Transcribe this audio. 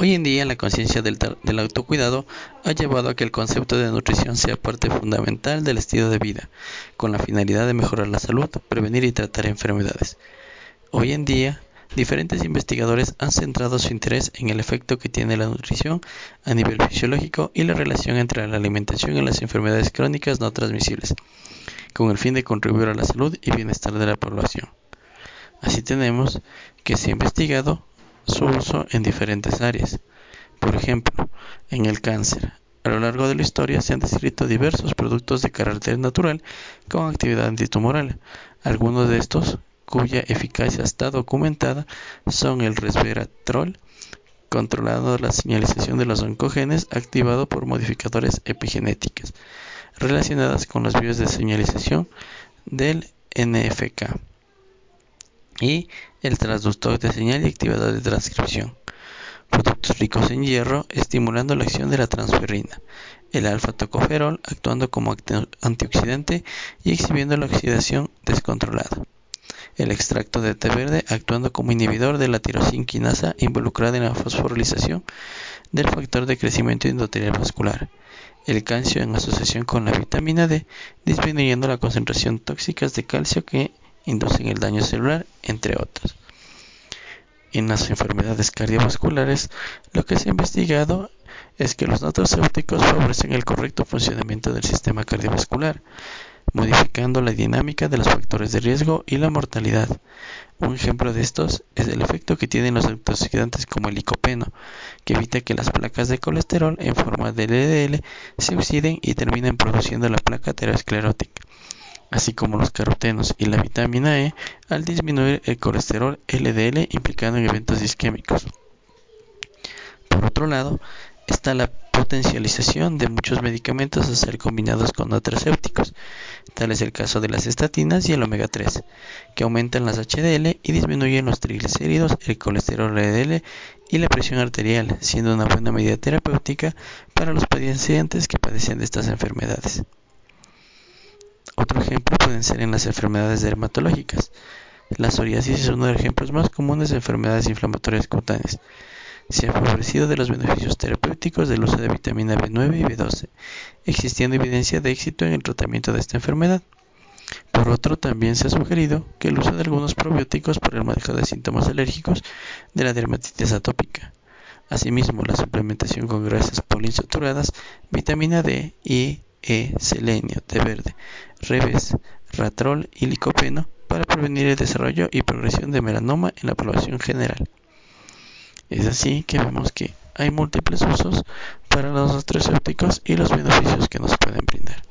Hoy en día la conciencia del, autocuidado ha llevado a que el concepto de nutrición sea parte fundamental del estilo de vida, con la finalidad de mejorar la salud, prevenir y tratar enfermedades. Hoy en día, diferentes investigadores han centrado su interés en el efecto que tiene la nutrición a nivel fisiológico y la relación entre la alimentación y las enfermedades crónicas no transmisibles, con el fin de contribuir a la salud y bienestar de la población. Así tenemos que se ha investigado su uso en diferentes áreas. Por ejemplo, en el cáncer. A lo largo de la historia se han descrito diversos productos de carácter natural con actividad antitumoral. Algunos de estos, cuya eficacia está documentada, son el resveratrol, controlando la señalización de los oncogenes activado por modificadores epigenéticas relacionadas con las vías de señalización del NFK y el transductor de señal y activador de transcripción. Productos ricos en hierro estimulando la acción de la transferrina. El alfa-tocoferol actuando como antioxidante y exhibiendo la oxidación descontrolada. El extracto de té verde actuando como inhibidor de la tirosinquinasa involucrada en la fosforilización del factor de crecimiento endotelial vascular. El calcio en asociación con la vitamina D disminuyendo la concentración tóxicas de calcio que inducen el daño celular, entre otros. En las enfermedades cardiovasculares, lo que se ha investigado es que los nutracéuticos favorecen el correcto funcionamiento del sistema cardiovascular, modificando la dinámica de los factores de riesgo y la mortalidad. Un ejemplo de estos es el efecto que tienen los antioxidantes como el licopeno, que evita que las placas de colesterol en forma de LDL se oxiden y terminen produciendo la placa aterosclerótica así como los carotenos y la vitamina E al disminuir el colesterol LDL implicando en eventos isquémicos. Por otro lado, está la potencialización de muchos medicamentos a ser combinados con nutracéuticos. Tal es el caso de las estatinas y el omega 3, que aumentan las HDL y disminuyen los triglicéridos, el colesterol LDL y la presión arterial, siendo una buena medida terapéutica para los pacientes que padecen de estas enfermedades. Otro ejemplo pueden ser en las enfermedades dermatológicas. La psoriasis es uno de los ejemplos más comunes de enfermedades inflamatorias cutáneas. Se ha favorecido de los beneficios terapéuticos del uso de vitamina B9 y B12, existiendo evidencia de éxito en el tratamiento de esta enfermedad. Por otro, también se ha sugerido que el uso de algunos probióticos para el manejo de síntomas alérgicos de la dermatitis atópica. Asimismo, la suplementación con grasas poliinsaturadas, vitamina D y E, selenio, té verde, revés, ratrol y licopeno para prevenir el desarrollo y progresión de melanoma en la población general. Es así que vemos que hay múltiples usos para los nutracéuticos y los beneficios que nos pueden brindar.